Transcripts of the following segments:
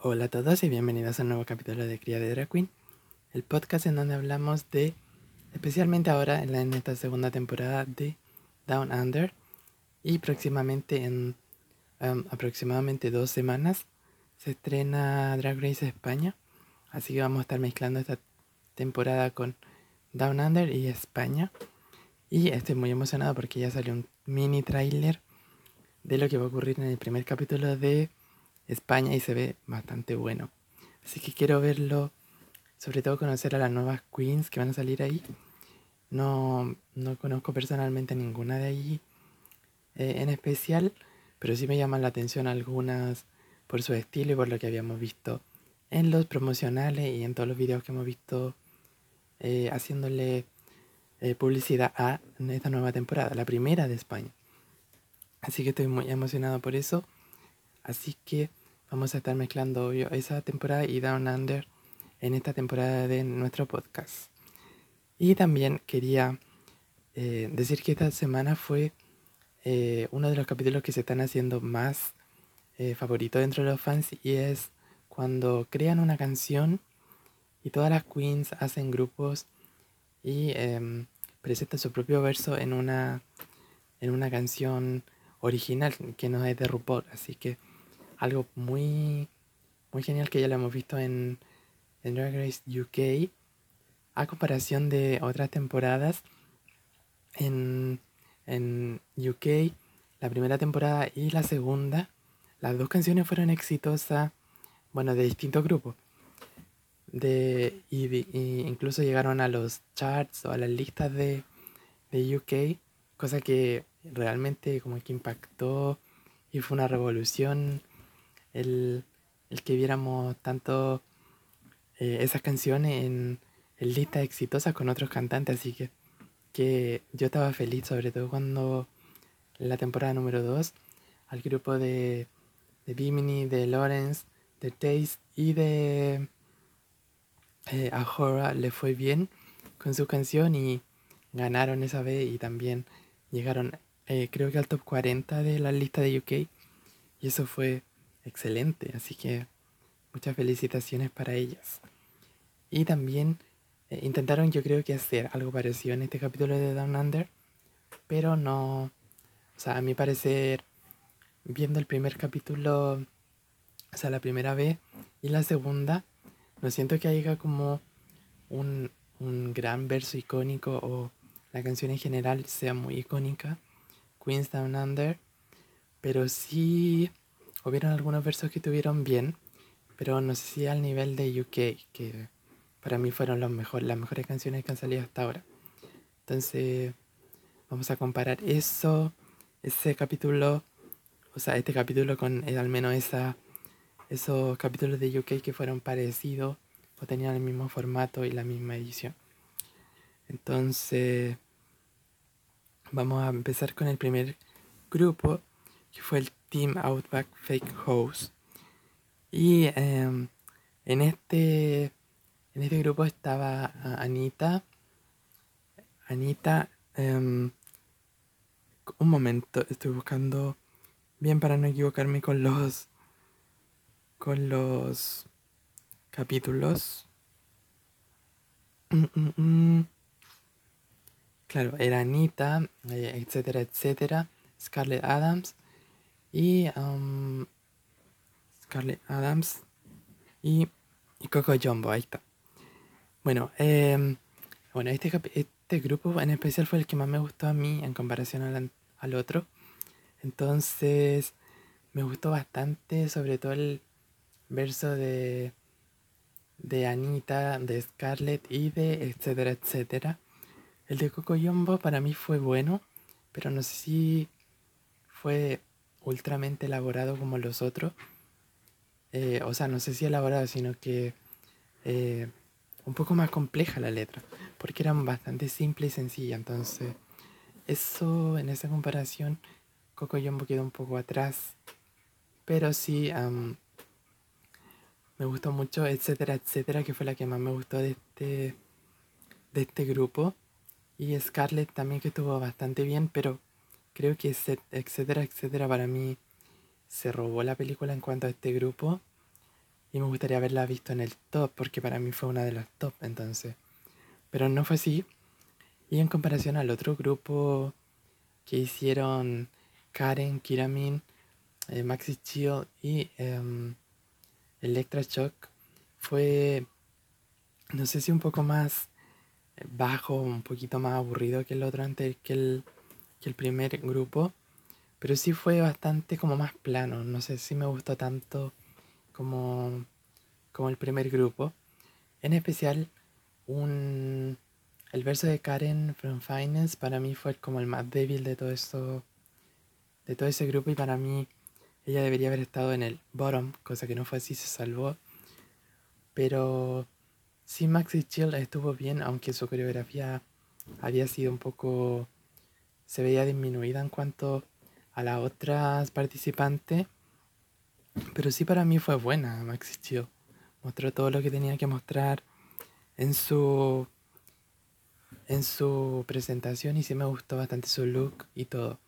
Hola a todos y bienvenidos a un nuevo capítulo de Cría de Drag Queen, el podcast en donde hablamos de, especialmente ahora en, esta segunda temporada de Down Under y próximamente en um, aproximadamente dos semanas se estrena Drag Race España, así que vamos a estar mezclando esta temporada con Down Under y España. Y estoy muy emocionado porque ya salió un mini trailer de lo que va a ocurrir en el primer capítulo de España y se ve bastante bueno. Así que quiero verlo, sobre todo conocer a las nuevas queens que van a salir ahí. No, no conozco personalmente ninguna de allí eh, en especial, pero sí me llaman la atención algunas por su estilo y por lo que habíamos visto en los promocionales y en todos los videos que hemos visto eh, haciéndole eh, publicidad a esta nueva temporada, la primera de España. Así que estoy muy emocionado por eso. Así que vamos a estar mezclando esa temporada y Down Under en esta temporada de nuestro podcast. Y también quería eh, decir que esta semana fue eh, uno de los capítulos que se están haciendo más eh, favorito dentro de los fans y es cuando crean una canción y todas las queens hacen grupos y em, presentan su propio verso en una, en una canción original que no es de RuPaul. Así que algo muy, muy genial que ya lo hemos visto en, en Drag Race UK. A comparación de otras temporadas, en, en UK, la primera temporada y la segunda, las dos canciones fueron exitosas, bueno, de distintos grupos. De, y, incluso llegaron a los charts o a las listas de, de UK, cosa que realmente como que impactó y fue una revolución el, que viéramos tanto eh, esas canciones en, listas exitosas con otros cantantes, así que, que yo estaba feliz, sobre todo cuando la temporada número 2 al grupo de, de Bimini, de Lawrence, de Taste y de eh, Ahora le fue bien con su canción y ganaron esa vez y también llegaron eh, creo que al top 40 de la lista de UK y eso fue excelente, así que muchas felicitaciones para ellas. Y también eh, intentaron yo creo que hacer algo parecido en este capítulo de Down Under, pero no, o sea, a mi parecer, viendo el primer capítulo, o sea, la primera vez y la segunda, no siento que haya como un, un gran verso icónico o la canción en general sea muy icónica Queens Down Under, pero sí hubieron algunos versos que tuvieron bien, pero no sé si al nivel de UK, que para mí fueron los mejor, las mejores canciones que han salido hasta ahora. Entonces, vamos a comparar eso, ese capítulo, o sea, este capítulo con eh, al menos esa, esos capítulos de UK que fueron parecidos o tenían el mismo formato y la misma edición. Entonces, Vamos a empezar con el primer grupo, que fue el Team Outback Fake Host. Y em, en, este, en este grupo estaba Anita. Anita, em, un momento, estoy buscando bien para no equivocarme con los con los capítulos. Mm, mm, mm. Claro, era Anita, eh, etcétera, etcétera. Scarlett Adams y um, Scarlett Adams y, Coco Jumbo, ahí está. Bueno, em, bueno este, este grupo en especial fue el que más me gustó a mí en comparación al, al otro. Entonces me gustó bastante, sobre todo el verso de, de Anita, de Scarlett y de etcétera, etcétera. El de Coco Jumbo para mí fue bueno, pero no sé si fue ultramente elaborado como los otros. Eh, o sea, no sé si elaborado, sino que eh, un poco más compleja la letra, porque eran bastante simple y sencilla. Entonces, eso en esa comparación, Coco Jumbo quedó un poco atrás. Pero sí, me gustó mucho, etcétera, etcétera, que fue la que más me gustó de este, de este grupo. Y Scarlett también que estuvo bastante bien, pero creo que etcétera, etcétera para mí se robó la película en cuanto a este grupo. y me gustaría haberla visto en el top porque para mí fue una de las top entonces. Pero no fue así. Y en comparación al otro grupo que hicieron Karen, Kiramin, eh, Maxi Chill y eh, Electra Shock, fue, no sé si un poco más bajo, un poquito más aburrido que el otro antes, que el, que el primer grupo. Pero sí fue bastante como más plano. No sé si me gustó tanto como, como el primer grupo. En especial, un, el verso de Karen from Finance para mí fue como el más débil de todo esto, de todo ese grupo y para mí ella debería haber estado en el bottom, cosa que no fue así, se salvó. Pero sí, Maxi Chill estuvo bien, aunque su coreografía había sido un poco, se veía disminuida en cuanto a las otras participantes. Pero sí para mí fue buena Maxi Chill. Mostró todo lo que tenía que mostrar en su en su presentación y sí me gustó bastante su look y todo.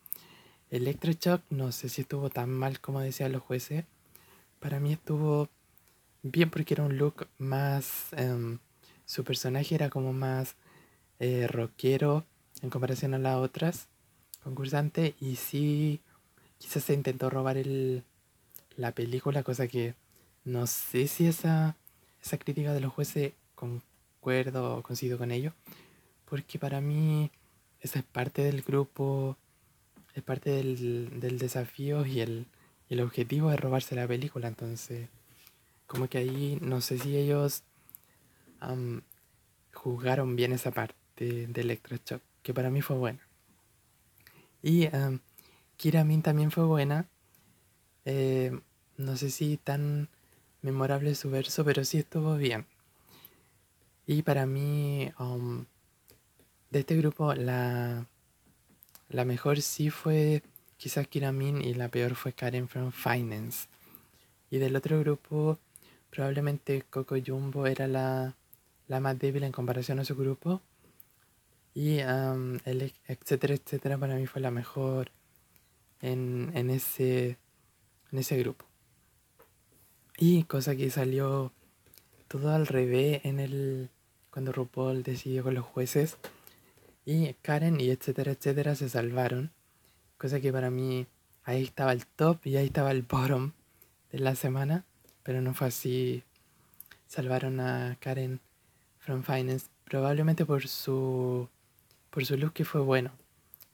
Electroshock no sé si estuvo tan mal como decían los jueces. Para mí estuvo bien porque era un look más... Em, su personaje era como más eh, rockero en comparación a las otras concursantes y sí quizás se intentó robar el, la película, cosa que no sé si esa, esa crítica de los jueces concuerdo o coincido con ello, porque para mí esa es parte del grupo, es parte del, del desafío y el, el objetivo es robarse la película, entonces como que ahí no sé si ellos jugaron bien esa parte de Electroshock, que para mí fue buena. Y um, Kiramin también fue buena. Eh, no sé si tan memorable su verso, pero sí estuvo bien. Y para mí, um, de este grupo, la, la mejor sí fue quizás Kiramin y la peor fue Karen from Finance. Y del otro grupo, probablemente Coco Jumbo era la, la más débil en comparación a su grupo. Y um, el etcétera, etcétera, para mí fue la mejor en, en, ese, en ese grupo. Y cosa que salió todo al revés en el cuando RuPaul decidió con los jueces. Y Karen y etcétera, etcétera se salvaron. Cosa que para mí ahí estaba el top y ahí estaba el bottom de la semana. Pero no fue así. Salvaron a Karen from Finance. Probablemente por su por su look que fue bueno.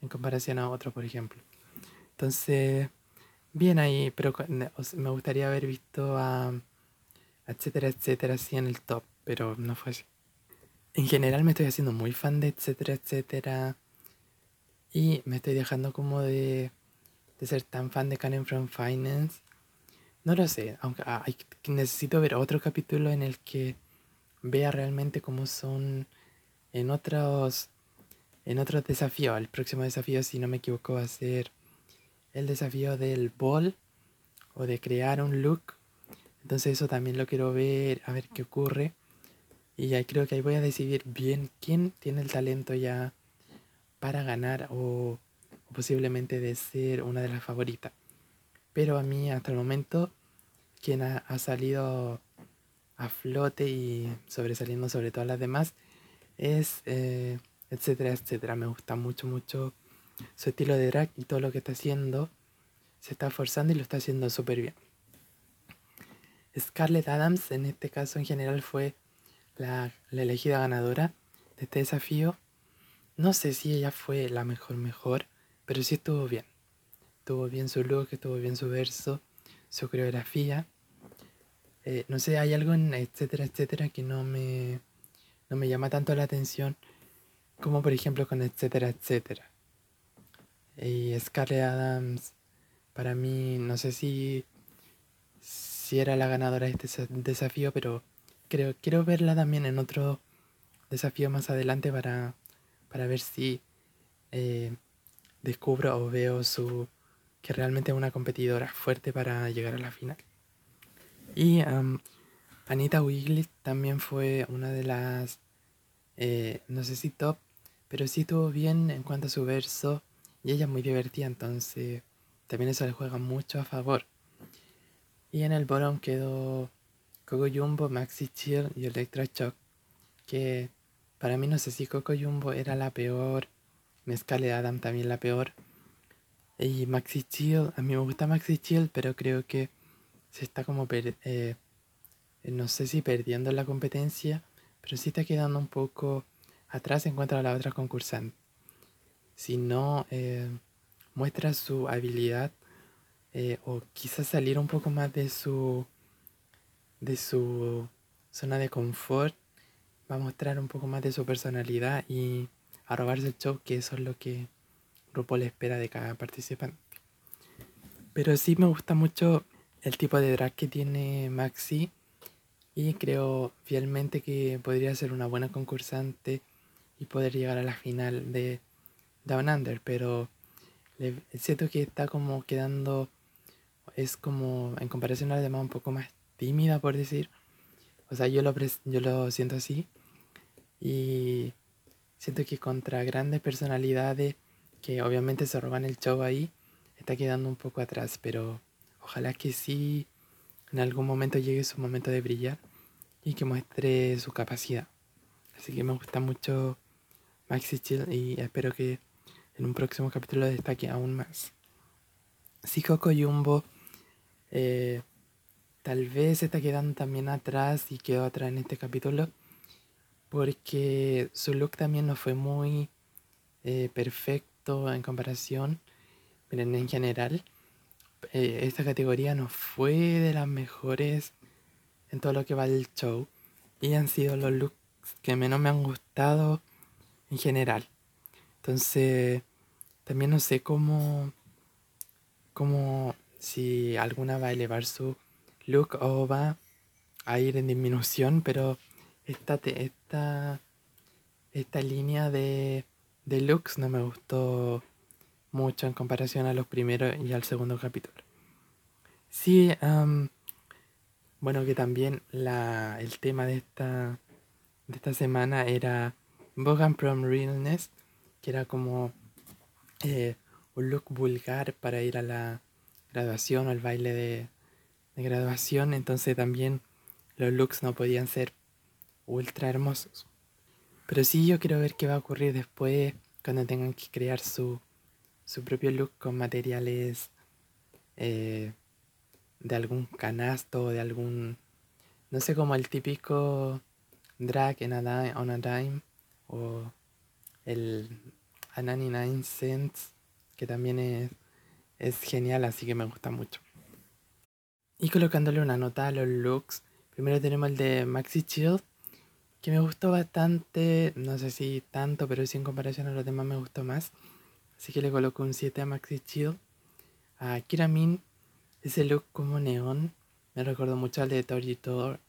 En comparación a otro, por ejemplo. Entonces, bien ahí. Pero me gustaría haber visto a etcétera, etcétera, así en el top. Pero no fue así. En general me estoy haciendo muy fan de etcétera, etcétera. Y me estoy dejando como de, de ser tan fan de Karen from Finance. No lo sé, aunque ah, necesito ver otro capítulo en el que vea realmente cómo son en otros en otros desafíos. El próximo desafío, si no me equivoco, va a ser el desafío del ball o de crear un look. Entonces eso también lo quiero ver, a ver qué ocurre. Y creo que ahí voy a decidir bien quién tiene el talento ya para ganar o, posiblemente de ser una de las favoritas. Pero a mí hasta el momento quien ha, salido a flote y sobresaliendo sobre todas las demás es eh, etcétera, etcétera. Me gusta mucho, mucho su estilo de drag y todo lo que está haciendo. Se está forzando y lo está haciendo súper bien. Scarlett Adams en este caso en general fue la, elegida ganadora de este desafío. No sé si ella fue la mejor, mejor, pero sí estuvo bien. Estuvo bien su look, estuvo bien su verso, su coreografía. Eh, no sé, hay algo en etcétera, etcétera que no me, no me llama tanto la atención como por ejemplo con etcétera, etcétera. Y Scarlett Adams, para mí, no sé si, si era la ganadora de este desafío, pero creo, quiero verla también en otro desafío más adelante para, para ver si eh, descubro o veo su que realmente es una competidora fuerte para llegar a la final. Y Anita Wigley también fue una de las, eh, no sé si top, pero sí estuvo bien en cuanto a su verso y ella es muy divertida, entonces también eso le juega mucho a favor. Y en el bottom quedó Coco Jumbo, Maxi Chill y Electra Shock. Que para mí no sé si Coco Jumbo era la peor, Mezcal Adam también la peor. Y Maxi Chill, a mí me gusta Maxi Chill, pero creo que se está como, eh, no sé si perdiendo la competencia, pero sí está quedando un poco atrás en cuanto a la otra concursante. Si no eh, muestra su habilidad eh, o quizás salir un poco más de su de su zona de confort va a mostrar un poco más de su personalidad y a robarse el show que eso es lo que RuPaul espera de cada participante pero sí me gusta mucho el tipo de drag que tiene Maxi y creo fielmente que podría ser una buena concursante y poder llegar a la final de Down Under pero siento que está como quedando es como, en comparación a las demás, un poco más tímida, por decir. O sea, yo lo, yo lo siento así. Y siento que contra grandes personalidades que obviamente se roban el show ahí, está quedando un poco atrás. Pero ojalá que sí en algún momento llegue su momento de brillar y que muestre su capacidad. Así que me gusta mucho Maxi Chill y espero que en un próximo capítulo destaque aún más. Si Coco Jumbo eh, tal vez se está quedando también atrás y quedó atrás en este capítulo porque su look también no fue muy eh, perfecto en comparación. Miren, en general, eh, esta categoría no fue de las mejores en todo lo que va del show. Y han sido los looks que menos me han gustado en general. Entonces, también no sé cómo, cómo si alguna va a elevar su look o va a ir en disminución, pero esta, esta, esta línea de, de looks no me gustó mucho en comparación a los primeros y al segundo capítulo. Sí, bueno, que también la, el tema de esta, de esta semana era Bogan Prom Realness, que era como eh, un look vulgar para ir a la, graduación o el baile de, graduación, entonces también los looks no podían ser ultra hermosos. Pero sí yo quiero ver qué va a ocurrir después cuando tengan que crear su, su propio look con materiales eh, de algún canasto o de algún, no sé, como el típico drag en a dime, on a dime o el a 99 cents que también es es genial, así que me gusta mucho. Y colocándole una nota a los looks, primero tenemos el de Maxi Chill, que me gustó bastante, no sé si tanto, pero sí en comparación a los demás me gustó más. Así que le coloco un 7 a Maxi Chill. A Kiramin, ese look como neón, me recordó mucho al de Tori Thor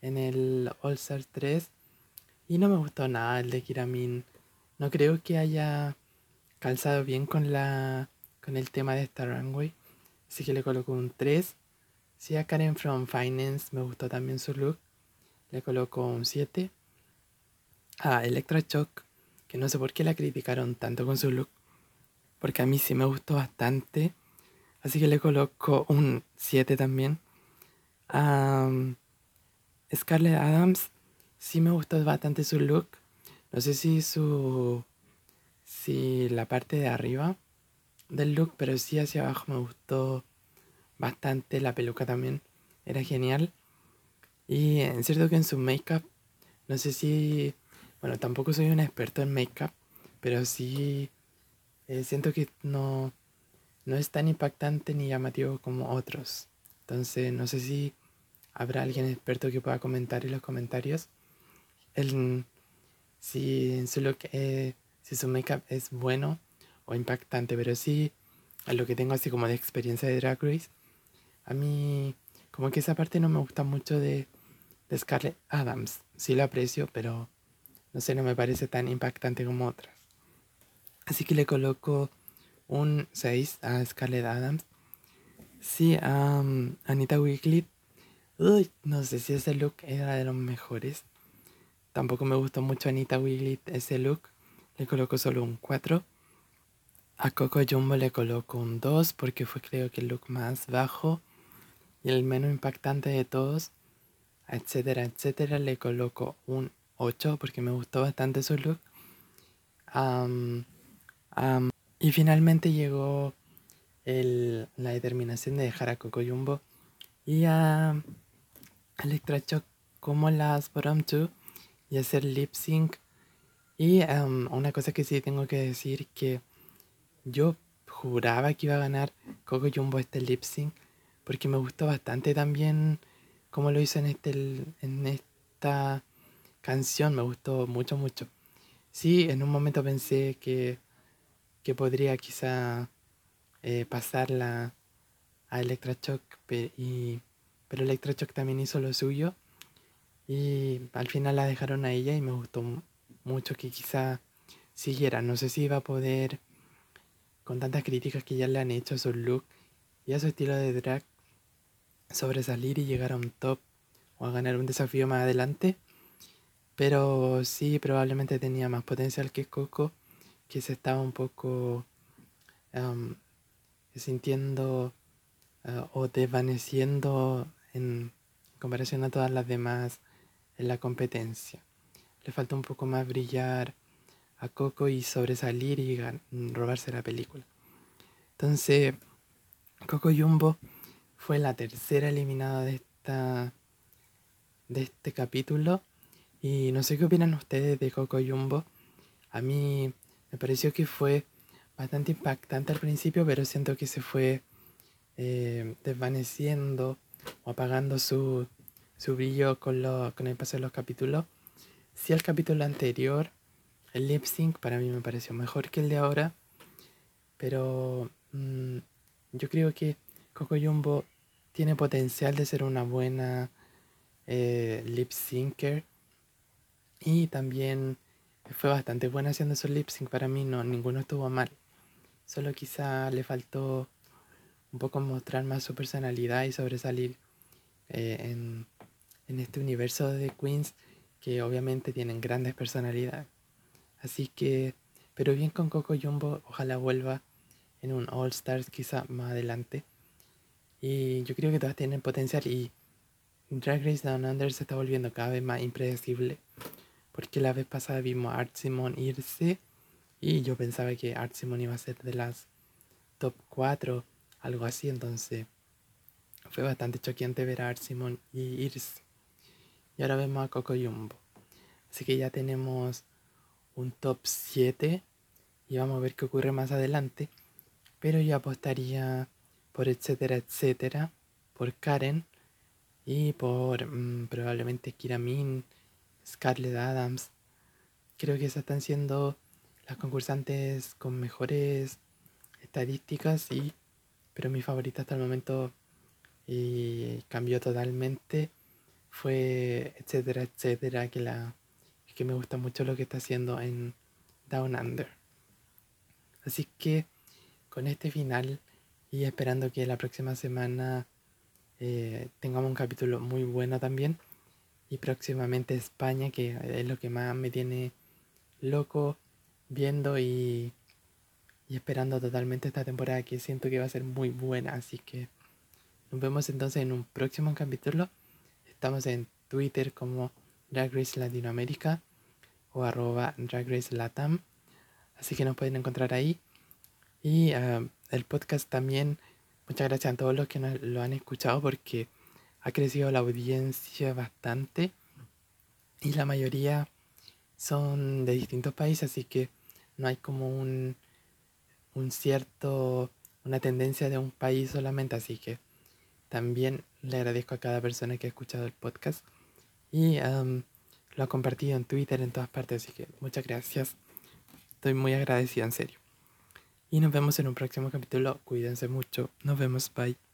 en el All Star 3. Y no me gustó nada el de Kiramin. No creo que haya calzado bien con la con el tema de esta runway. Así que le coloco un 3. Si a Karen from Finance me gustó también su look, le coloco un 7. A Electra Shock, que no sé por qué la criticaron tanto con su look, porque a mí sí me gustó bastante. Así que le coloco un 7 también. A um, Scarlett Adams, sí me gustó bastante su look. No sé si su. Si la parte de arriba del look, pero sí hacia abajo me gustó bastante. La peluca también era genial. Y es cierto que en su make-up, no sé si, bueno, tampoco soy un experto en make-up, pero sí eh, siento que no, no es tan impactante ni llamativo como otros. Entonces, no sé si habrá alguien experto que pueda comentar en los comentarios el, si, su look, eh, si su make-up es bueno o impactante, pero sí a lo que tengo así como de experiencia de Drag Race. A mí como que esa parte no me gusta mucho de, de Scarlett Adams. Sí lo aprecio, pero no sé, no me parece tan impactante como otras. Así que le coloco un 6 a Scarlett Adams. Sí, a Anita Wigley. Uy, no sé si ese look era de los mejores. Tampoco me gustó mucho Anita Wigley ese look. Le coloco solo un 4. A Coco Jumbo le coloco un 2 porque fue creo que el look más bajo y el menos impactante de todos. etcétera, etcétera, le coloco un 8 porque me gustó bastante su look. y finalmente llegó la determinación de dejar a Coco Jumbo y a Electra Shock como las bottom 2 y hacer lip sync. Y una cosa que sí tengo que decir que yo juraba que iba a ganar Coco Jumbo este lip sync porque me gustó bastante también como lo hizo en, este, en esta canción, me gustó mucho, mucho. Sí, en un momento pensé que, que podría quizá eh, pasarla a Electroshock, y, pero también hizo lo suyo y al final la dejaron a ella y me gustó mucho que quizá siguiera. No sé si iba a poder, con tantas críticas que ya le han hecho a su look y a su estilo de drag, sobresalir y llegar a un top o a ganar un desafío más adelante. Pero sí, probablemente tenía más potencial que Coco, que se estaba un poco sintiendo uh, o desvaneciendo en comparación a todas las demás en la competencia. Le falta un poco más brillar a Coco y sobresalir y robarse la película. Entonces, Coco Jumbo fue la tercera eliminada de esta de este capítulo y no sé qué opinan ustedes de Coco Jumbo. A mí me pareció que fue bastante impactante al principio, pero siento que se fue eh, desvaneciendo o apagando su, su brillo con, lo, con el paso de los capítulos. Si el capítulo anterior, el lip sync, para mí me pareció mejor que el de ahora, pero mm, yo creo que Coco Jumbo tiene potencial de ser una buena eh, lip syncer y también fue bastante buena haciendo esos lip sync para mí no ninguno estuvo mal solo quizá le faltó un poco mostrar más su personalidad y sobresalir eh, en, en este universo de Queens que obviamente tienen grandes personalidades así que pero bien con Coco Jumbo ojalá vuelva en un All Stars quizá más adelante y yo creo que todas tienen potencial y Drag Race Down Under se está volviendo cada vez más impredecible. Porque la vez pasada vimos a Art Simon irse y yo pensaba que Art Simon iba a ser de las top 4, algo así. Entonces fue bastante choqueante ver a Art Simon irse. Y ahora vemos a Coco Jumbo. Así que ya tenemos un top 7 y vamos a ver qué ocurre más adelante. Pero yo apostaría por etcétera, etcétera, por Karen y por mm, probablemente Kiramin, Scarlett Adams. Creo que esas están siendo las concursantes con mejores estadísticas y pero mi favorita hasta el momento y cambió totalmente fue etcétera etcétera que la que me gusta mucho lo que está haciendo en Down Under así que con este final y esperando que la próxima semana eh, tengamos un capítulo muy bueno también. Y próximamente España, que es lo que más me tiene loco viendo y, y esperando totalmente esta temporada que siento que va a ser muy buena. Así que nos vemos entonces en un próximo capítulo. Estamos en Twitter como Drag Race Latinoamérica o arroba Drag Race Latam. Así que nos pueden encontrar ahí. Y ah, el podcast también, muchas gracias a todos los que lo han escuchado porque ha crecido la audiencia bastante y la mayoría son de distintos países, así que no hay como un, un cierto, una tendencia de un país solamente, así que también le agradezco a cada persona que ha escuchado el podcast y lo ha compartido en Twitter en todas partes, así que muchas gracias. Estoy muy agradecido, en serio. Y nos vemos en un próximo capítulo. Cuídense mucho. Nos vemos. Bye.